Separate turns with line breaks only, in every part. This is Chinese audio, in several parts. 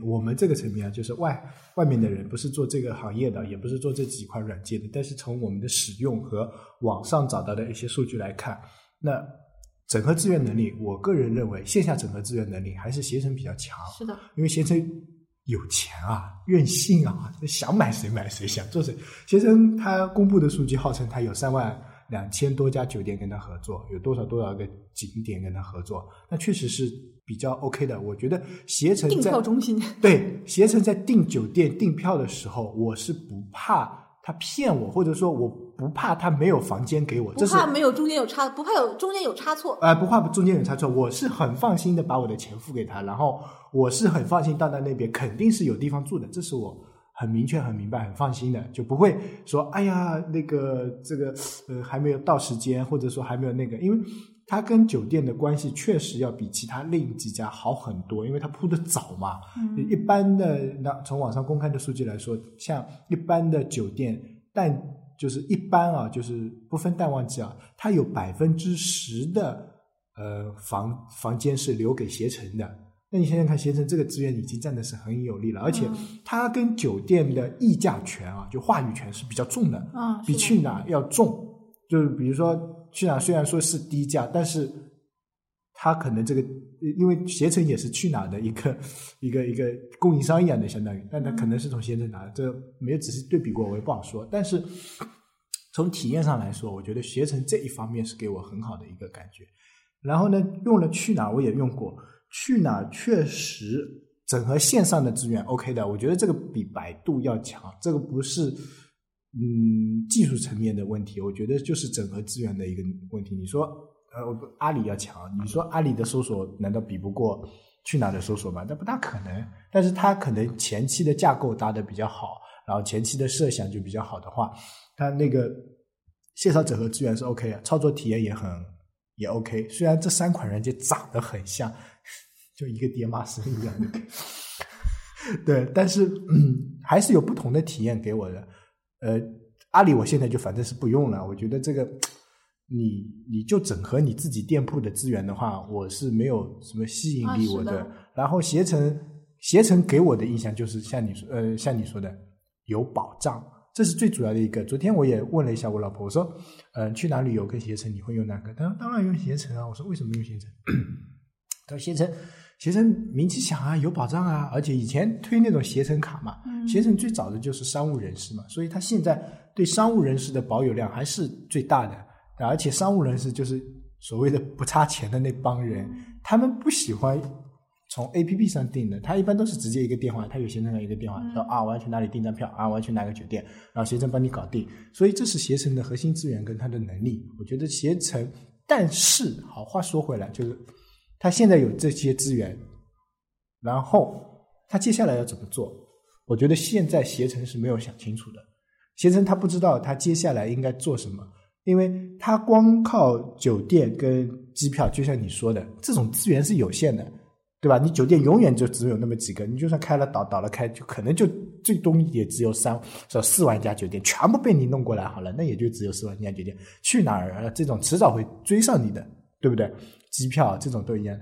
我们这个层面啊，就是外外面的人不是做这个行业的，也不是做这几款软件的，但是从我们的使用和网上找到的一些数据来看，那整合资源能力，我个人认为线下整合资源能力还是携程比较强。
是的，
因为携程有钱啊，任性啊，想买谁买谁，想做谁。携程它公布的数据号称它有三万两千多家酒店跟他合作，有多少多少个景点跟他合作，那确实是比较 OK 的。我觉得携程
订票中心。
对携程在订酒店订票的时候，我是不怕他骗我，或者说我不怕他没有房间给我，
不
这是
怕没有中间有差，不怕有中间有差错。
呃，不怕中间有差错，我是很放心的把我的钱付给他，然后我是很放心到他那边肯定是有地方住的，这是我很明确、很明白、很放心的，就不会说哎呀那个这个呃还没有到时间，或者说还没有那个，因为它跟酒店的关系确实要比其他另几家好很多，因为它铺的早嘛。
嗯
一般的那从网上公开的数据来说，像一般的酒店淡就是一般啊，就是不分淡旺季啊，它有百分之十的呃房房间是留给携程的。那你想想看，携程这个资源已经占的是很有利了，而且
嗯
它跟酒店的议价权啊，就话语权是比较重的，
啊，
比去哪儿要重。就是比如说去哪儿虽然说是低价，但是它可能这个，因为携程也是去哪儿的一个一个一个供应商一样的，相当于，但它可能是从携程拿的，这没有仔细对比过，我也不好说。但是从体验上来说，我觉得携程这一方面是给我很好的一个感觉。然后呢，用了去哪儿我也用过，去哪儿确实整合线上的资源 OK 的，我觉得这个比百度要强，这个不是嗯技术层面的问题，我觉得就是整合资源的一个问题。你说呃阿里要强，你说阿里的搜索难道比不过去哪的搜索吗？那不大可能。但是它可能前期的架构搭的比较好，然后前期的设想就比较好的话，它那个线上整合资源是 OK 的，操作体验也很也 OK。虽然这三款软件长得很像，就一个爹妈生一样的，对，但是嗯，还是有不同的体验给我的。呃，阿里我现在就反正是不用了，我觉得这个你你就整合你自己店铺的资源的话，我是没有什么吸引力，我
啊的
然后携程携程给我的印象就是像你说呃像你说的有保障，这是最主要的一个。昨天我也问了一下我老婆，我说嗯去哪旅游跟携程你会用哪个？她说当然用携程啊。我说为什么用携程？她说携程携程名气响啊，有保障啊，而且以前推那种携程卡嘛，
嗯
携程最早的就是商务人士嘛，所以他现在对商务人士的保有量还是最大的，而且商务人士就是所谓的不差钱的那帮人，他们不喜欢从 A P P 上订的，他一般都是直接一个电话，他有携程的一个电话，说啊我要去哪里订张票啊，我要去哪个酒店，然后携程帮你搞定，所以这是携程的核心资源跟它的能力。我觉得携程，但是好话说回来，就是他现在有这些资源，然后他接下来要怎么做？我觉得现在携程是没有想清楚的，携程他不知道他接下来应该做什么，因为他光靠酒店跟机票，就像你说的，这种资源是有限的，对吧？你酒店永远就只有那么几个，你就算开了倒倒了开，就可能就最多也只有三说四万家酒店全部被你弄过来好了，那也就只有四万家酒店，去哪儿啊？这种迟早会追上你的，对不对？机票这种都一样，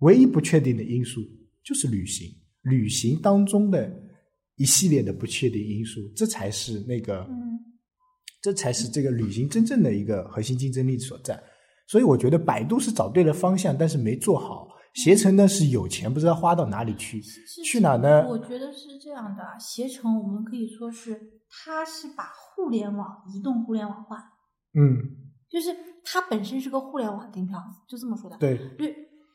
唯一不确定的因素就是旅行，旅行当中的一系列的不确定因素，这才是那个，
嗯
这才是这个旅行真正的一个核心竞争力所在。所以我觉得百度是找对了方向，但是没做好。携程呢是有钱不知道花到哪里去，
是
去哪呢？
我觉得是这样的，携程我们可以说是它是把互联网、移动互联网化，
嗯，
就是它本身是个互联网订票，就这么说的。
对
对，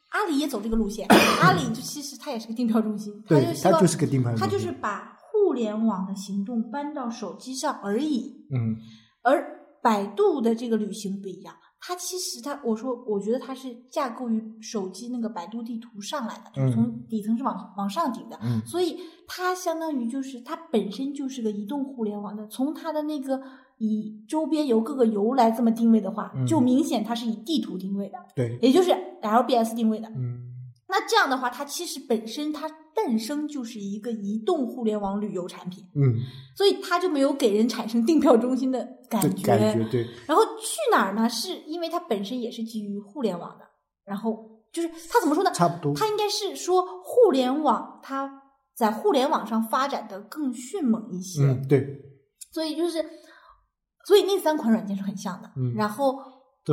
阿里也走这个路线，阿里就其实它也是个订票中心，
对
就，
它就是个订票中心，
它就是把互联网的行动搬到手机上而已。
嗯
而百度的这个旅行不一样，它其实它我说我觉得它是架构于手机那个百度地图上来的，就是从底层是往往上顶的，
嗯。
所以它相当于就是它本身就是个移动互联网的，从它的那个以周边由各个游来这么定位的话，
嗯。
就明显它是以地图定位的，
对，
也就是 LBS 定位的。
嗯。
那这样的话，它其实本身它诞生就是一个移动互联网旅游产品，
嗯，
所以它就没有给人产生订票中心的感觉。
感觉对，
然后去哪儿呢？是因为它本身也是基于互联网的，然后就是它怎么说呢？
差不多
它应该是说互联网它在互联网上发展的更迅猛一些，
嗯，对，
所以就是，所以那三款软件是很像的。
嗯
然后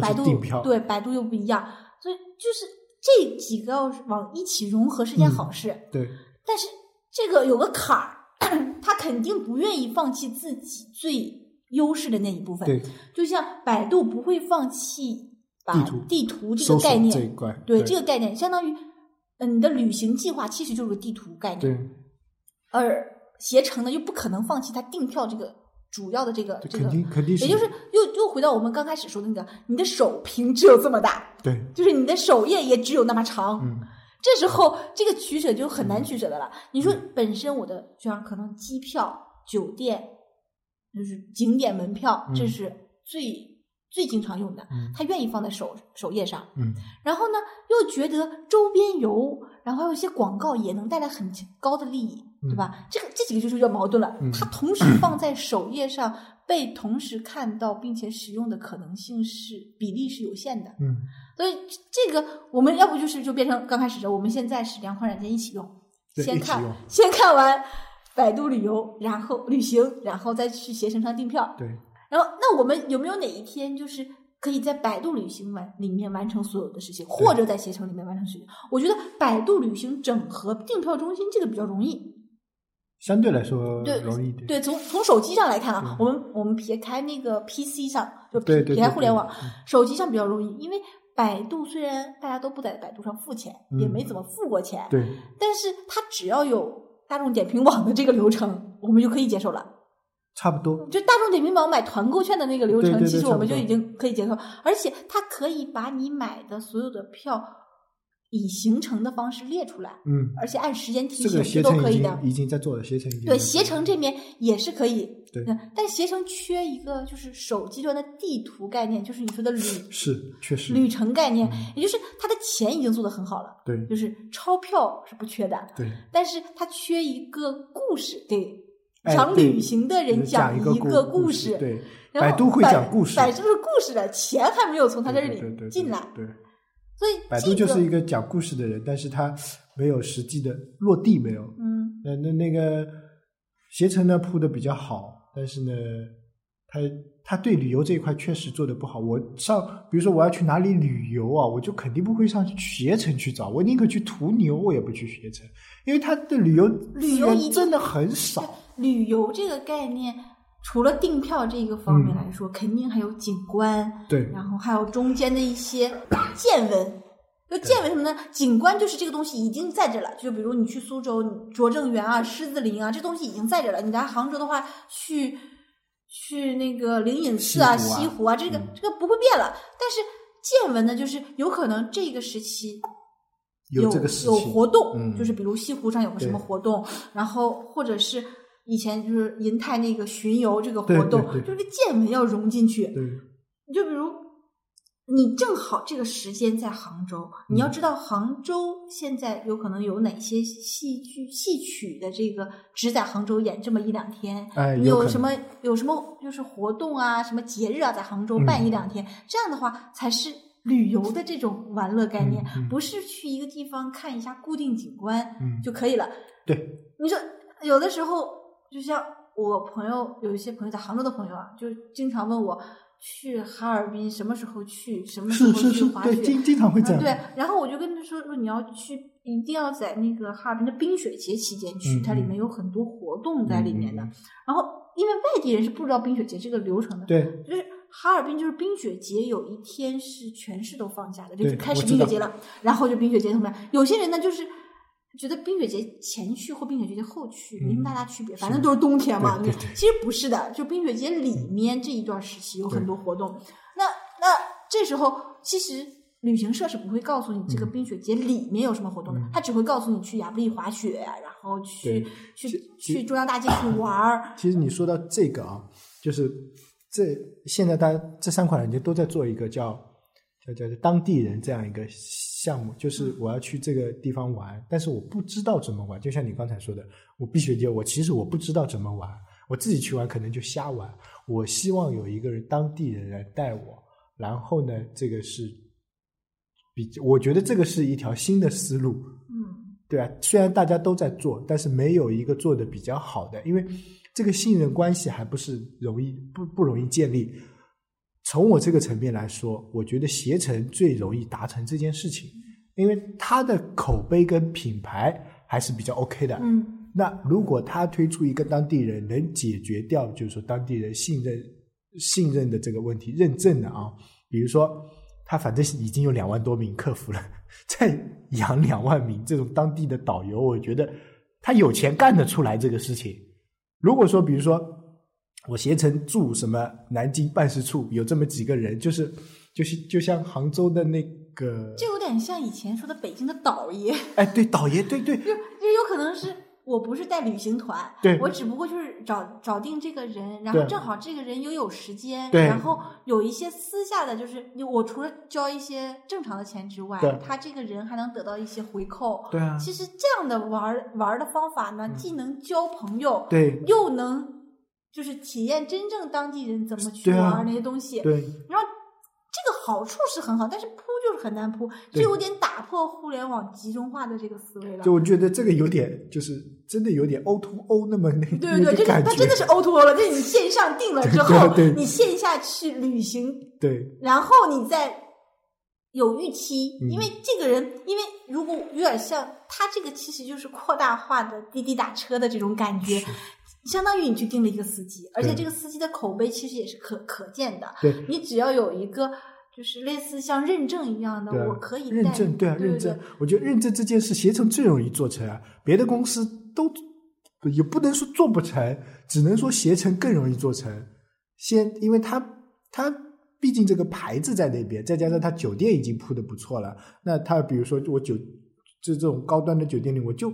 百度对百度又不一样，所以就是这几个要往一起融合是件
嗯
好事，
对，
但是这个有个坎儿，他肯定不愿意放弃自己最优势的那一部分。
对，
就像百度不会放弃把
地图
地图这个概念，对这个概念，相当于，嗯，你的旅行计划其实就是个地图概念，
对，
而携程呢又不可能放弃它订票这个主要的这个
这
这个
肯定肯定是，
也就是又又回到我们刚开始说的那个，你的手屏只有这么大，
对，
就是你的首页也只有那么长。
嗯，
这时候这个取舍就很难取舍的了。你说本身我的就像可能机票、酒店，就是景点门票，
嗯。
这是最最经常用的，
嗯。
他愿意放在首首页上。
嗯，
然后呢，又觉得周边游，然后还有一些广告也能带来很高的利益，对吧？这个这几个就是叫矛盾了。
嗯
它同时放在首页上，被同时看到并且使用的可能性是比例是有限的。
嗯，
所以这个我们要不就是就变成刚开始的，我们现在是两款软件一起用，先看先看完百度旅游，然后旅行，然后再去携程上订票。
对，
然后，那我们有没有哪一天就是可以在百度旅行完里面完成所有的事情，或者在携程里面完成事情？我觉得百度旅行整合订票中心这个比较容易。
相对来说
对
容易一点，
对，从从手机上来看啊，我们我们撇开那个 PC 上，就撇
对对对
撇开互联网手机上比较容易，因为百度虽然大家都不在百度上付钱，也
嗯
没怎么付过钱，
对，
但是它只要有大众点评网的这个流程，我们就可以接受了。
差不多，
就大众点评网买团购券的那个流程，
对对对
其实我们就已经可以接受，而且它可以把你买的所有的票以行程的方式列出来，
嗯，
而且按时间提醒这都可以的。
已经在做了，携程
对，携程这边也是可以，
对。
嗯，但携程缺一个就是手机端的地图概念，就是你说的旅
是确实，
旅程概念，
嗯。
也就是它的钱已经做得很好了，
对。
就是钞票是不缺的，
对，
但是它缺一个故事，给
哎
想
对
旅行的人
讲
一
个
个
故
事，
对，百度会讲故事，
百度是故事的，钱还没有从他这里进来，
对，
所以
百度就是一个讲故事的人，但是他没有实际的落地，没有。
嗯
那那那个携程呢铺的比较好，但是呢，他他对旅游这一块确实做的不好。我上，比如说我要去哪里旅游啊，我就肯定不会上携程去找，我宁可去途牛，我也不去携程，因为他的旅游
旅游
真的很少。
旅游这个概念，除了订票这个方面
嗯
来说，肯定还有景观，
对
然后还有中间的一些见闻。就见闻什么呢？景观就是这个东西已经在这了。就比如你去苏州拙政园啊、狮子林啊，这东西已经在这了。你来杭州的话，去去那个灵隐寺啊、
西湖啊
这个
嗯
这个不会变了。但是见闻呢，就是有可能这个时期有
这个事
有，活动，
嗯
就是比如西湖上有个什么活动，然后或者是以前就是银泰那个巡游这个活动，
对对
就是见闻要融进去。
对
就比如你正好这个时间在杭州，你要
嗯
知道杭州现在有可能有哪些戏剧戏曲的这个只在杭州演这么一两天，你
哎有
有什么有什么就是活动啊，什么节日啊，在杭州办
嗯
一两天，这样的话才是。旅游的这种玩乐概念，
嗯嗯
不是去一个地方看一下固定景观，
嗯
就可以了。
对，
你说有的时候，就像我朋友有一些朋友在杭州的朋友啊，就经常问我去哈尔滨什么时候去，什么时候去滑雪。
对，经经常会这样。
嗯对，然后我就跟他说说你要去，一定要在那个哈尔滨的冰雪节期间去，
嗯
它里
嗯
面有很多活动在里面的。然后因为外地人是不知道冰雪节这个流程的，
对
就是哈尔滨就是冰雪节有一天是全市都放假的，就是开始冰雪节了，然后就冰雪节怎么样？有些人呢就是。觉得冰雪节前去或冰雪节后去没什么
嗯
大大区别，反正都是冬天嘛。
对对对
其实不是的，就冰雪节里面这一段时期有很多活动。那那这时候其实旅行社是不会告诉你这个
嗯
冰雪节里面有什么活动的，
嗯
他只会告诉你去亚布力滑雪，然后去去去中央大街去玩儿。
其实你说到这个啊，就是这现在大家这三款软件都在做一个叫叫叫当地人这样一个项目，就是我要去这个地方玩，但是我不知道怎么玩。就像你刚才说的，我必须就我其实我不知道怎么玩，我自己去玩可能就瞎玩。我希望有一个人当地人来带我，然后呢，这个是比我觉得这个是一条新的思路。
嗯
对啊，虽然大家都在做，但是没有一个做的比较好的，因为这个信任关系还不是容易不不容易建立。从我这个层面来说，我觉得携程最容易达成这件事情，因为它的口碑跟品牌还是比较 OK 的。
嗯
那如果他推出一个当地人能解决掉，就是说当地人信任信任的这个问题，认证的啊，比如说他反正已经有两万多名客服了，再养两万名这种当地的导游，我觉得他有钱干得出来这个事情。如果说比如说我携程驻什么南京办事处有这么几个人，就是就是就像杭州的那个，
就有点像以前说的北京的倒爷，
哎，对，倒爷，对对
就就有可能是我不是带旅行团，
对
我只不过就是找找定这个人，然后正好这个人又有时间，然后有一些私下的，就是我除了交一些正常的钱之外，他这个人还能得到一些回扣。
对啊，
其实这样的玩玩的方法呢，既能交朋友，
对。
又能就是体验真正当地人怎么去玩儿那些东西。
对
然后这个好处是很好，但是铺就是很难铺，
就
有点打破互联网集中化的这个思维了。
就我觉得这个有点，就是真的有点 O to O 那么那
对对对，这
那个感觉，
是它真的是 O to O 了，就是你线上定了之后，
对对
你线下去旅行，
对
然后你再有预期，
嗯
因为这个人，因为如果有点像他这个，其实就是扩大化的滴滴打车的这种感觉，相当于你去定了一个司机，而且这个司机的口碑其实也是可可见的，
对
你只要有一个。就是类似像认证一样的，我可以
认证对啊，认证，我觉得认证这件事携程最容易做成啊，别的公司都也不能说做不成，只能说携程更容易做成。先，因为它它毕竟这个牌子在那边，再加上它酒店已经铺的不错了，那它比如说我酒就这种高端的酒店里，我就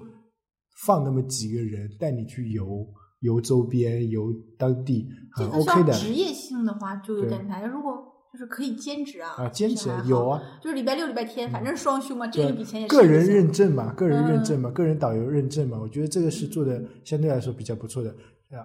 放那么几个人带你去游游周边，游当地，很
这个
OK 的
职业性的话，就有点难。如果就是可以兼职啊，
啊，兼职有啊。
就是礼拜六、礼拜天，反正双休嘛，挣
对
一笔钱也
个人认证嘛，个人认
嗯
证嘛，个人导游认证嘛，我觉得这个是做的相对来说比较不错的啊。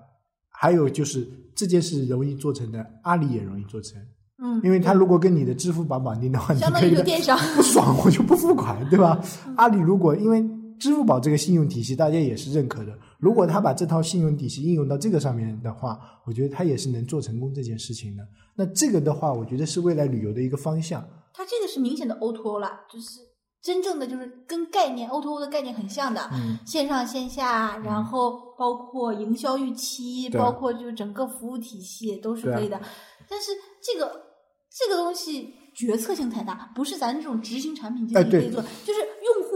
还有就是这件事容易做成的，阿里也容易做成，
嗯，
因为他如果跟你的支付宝绑定的话，你
相当于就电商，
不爽我就不付款，对吧？
嗯
阿里如果因为支付宝这个信用体系大家也是认可的，如果他把这套信用体系应用到这个上面的话，我觉得他也是能做成功这件事情的。那这个的话，我觉得是未来旅游的一个方向。
它这个是明显的 O to O 了，就是真正的就是跟概念 O to O 的概念很像的，
嗯，
线上线下，然后包括营销预期，
对
包括就是整个服务体系都是可以的。但是这个这个东西决策性太大，不是咱这种执行产品经理可以做，就是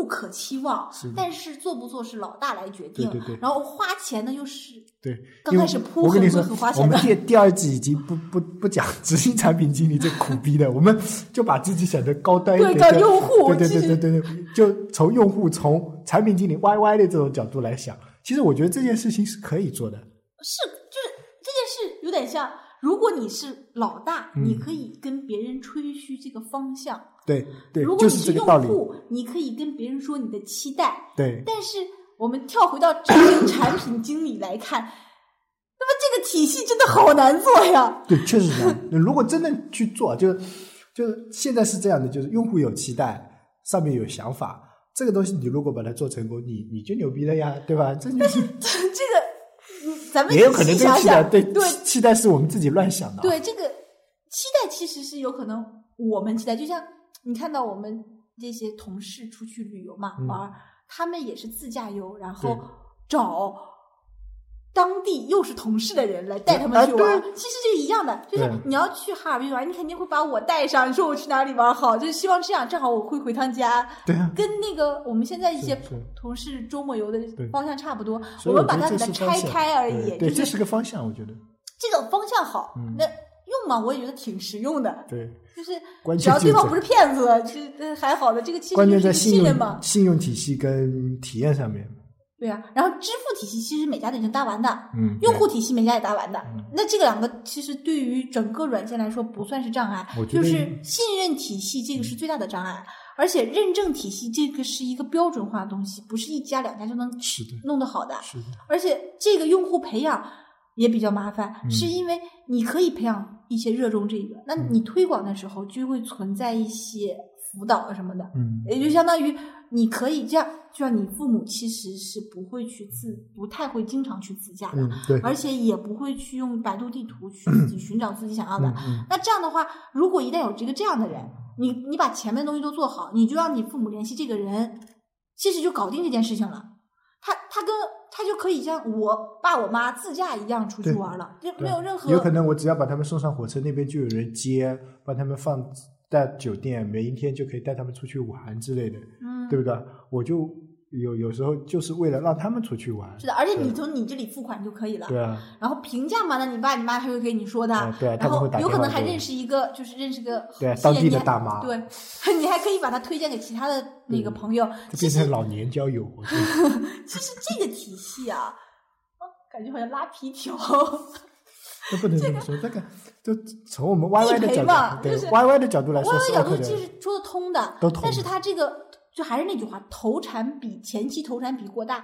可期望
是，
但是做不做是老大来决定。
对对对。
然后花钱呢又是
对，
刚开始铺很很花，钱的。
我们第第二季已经不不不讲执行产品经理这苦逼的，我们就把自己想的高端一点，就
搞用户
对对对对对对，就从用户从产品经理 YY 的这种角度来想，其实我觉得这件事情是可以做的。
是，就是这件事有点像，如果你是老大，
嗯
你可以跟别人吹嘘这个方向；
对对
如，果
就
你是用
是这个道理。
户，你可以跟别人说你的期待。
对
但是我们跳回到执行产品经理来看，那么这个体系真的好难做呀。
对，确实是这样。如果真的去做，就就是现在是这样的，就是用户有期待，上面有想法，这个东西你如果把它做成功，你你就牛逼了呀，对吧？这就是
这个，嗯咱们
也有可能
想，
对
对
期待是我们自己乱想的啊。
对，这个期待其实是有可能我们期待，就像你看到我们这些同事出去旅游嘛，
嗯
玩儿，他们也是自驾游，然后找当地又是同事的人来带他
啊
们去玩儿。
对
其实就一样的，就是你要去哈尔滨玩，你肯定会把我带上，你说我去哪里玩好，就是希望这样，正好我会回趟家。
对啊，
跟那个我们现在一些同事周末游的方向差不多，我们把它给它拆开而已，
对，
就是
这是个方向，我觉得。
这个方向好，
嗯
那用嘛，我也觉得挺实用的。
对，
就是
关
只要对方不是骗子，其实还好的。这个其实
关键在信
任嘛。
信用体系跟体验上面。
对啊，然后支付体系其实每家都已经搭完的，
嗯，
用户体系每家也搭完的。
嗯
那这个两个其实对于整个软件来说不算是障碍就是信任体系这个是最大的障碍。而且认证体系这个是一个标准化的东西，不是一家两家就能弄得好的。
是的，
而且这个用户培养也比较麻烦，
嗯。
是因为你可以培养一些热衷这个，那
嗯。
你推广的时候就会存在一些辅导啊什么的，
嗯。
也就相当于你可以这样，就像你父母其实是不会去自，不太会经常去自驾的，
嗯，对，
而且也不会去用百度地图去自己 寻找自己想要的。那这样的话，如果一旦有这个这样的人，你你把前面的东西都做好，你就让你父母联系这个人，其实就搞定这件事情了。他他跟他就可以像我爸我妈自驾一样出去玩了，就没有任何
有可能我只要把他们送上火车，那边就有人接，把他们放在酒店，每一天就可以带他们出去玩之类的，
嗯，
对不对？我就有有时候就是为了让他们出去玩
是，的，而且你从你这里付款就可以了。
对啊，
然后评价嘛，那你爸你妈还会给你说的，
啊对
然后
们会打
有可能还认识一个，就是认识个
对啊当地的大妈
对，你还可以把他推荐给其他的那个
嗯
朋友。
变成老年交友，
其实这个体系啊，啊感觉好像拉皮条。
这不能这么说。这个就从我们 YY 的角度，对
嘛就是
YY 的角度来说，Y
Y 角度其。实说得通的，
都通
但是他这个就还是那句话，投产比前期投产比过大，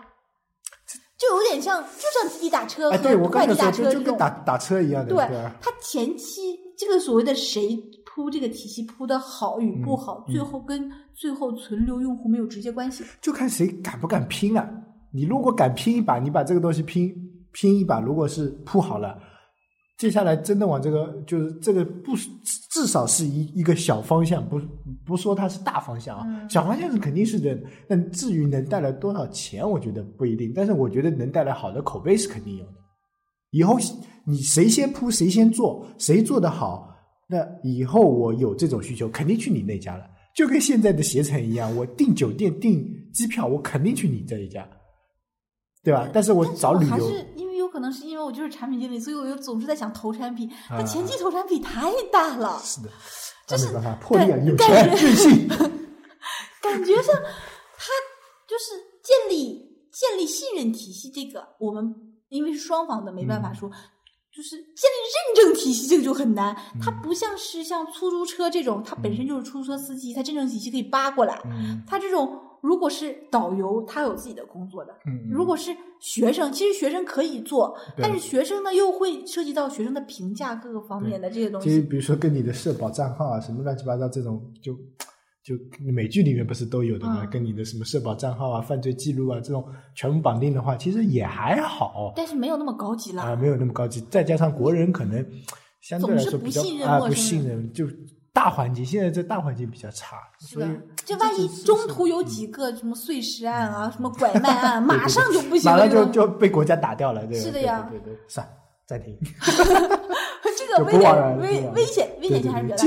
就有点像，就像滴滴打车和快递打车这种。
跟打打车一样的，
对他前期这个所谓的谁铺这个体系铺的好与不好，
嗯
最后跟最后存留用户没有直接关系。
就看谁敢不敢拼了。你如果敢拼一把，你把这个东西拼拼一把，如果是铺好了，接下来真的往这个就是这个不至少是一一个小方向，不不说它是大方向啊，
嗯
小方向是肯定是的。但至于能带来多少钱，我觉得不一定，但是我觉得能带来好的口碑是肯定有的。以后你谁先铺谁先做，谁做得好，那以后我有这种需求，肯定去你那家了。就跟现在的携程一样，我订酒店、订机票，我肯定去你这一家，对吧？但是我找旅游，
是因为有可能是因为我就是产品经理，所以我又总是在想投产品，它
啊
前期投产品太大了。
是的，
就是
那没办法，魄力啊，
感
有钱任性，
感觉上，他就是建立建立信任体系，这个我们因为是双方的，没办
嗯
法说。就是建立认证体系，这个就很难。它
嗯
不像是像出租车这种，它本身就是出租车司机，它认证体系可以扒过来。
嗯
它这种如果是导游，他有自己的工作的；
嗯，
如果是学生，其实学生可以做，但是学生呢又会涉及到学生的评价各个方面的这些东西。
其实比如说跟你的社保账号啊，什么乱七八糟这种，就就美剧里面不是都有的吗？
嗯
跟你的什么社保账号啊、犯罪记录啊这种全部绑定的话，其实也还好
但是没有那么高级了。
啊，没有那么高级。再加上国人可能相对来说比较
总是不信任
啊不信任，就大环境现在这大环境比较差，所以
是的，这万一中途有几个什么碎尸案啊、什么拐卖案，马上就不行了马。
上就就被国家打掉了，对吧？
是的呀
对对对对，算，暂停。
这个 危险、危危险、危险性还是比较大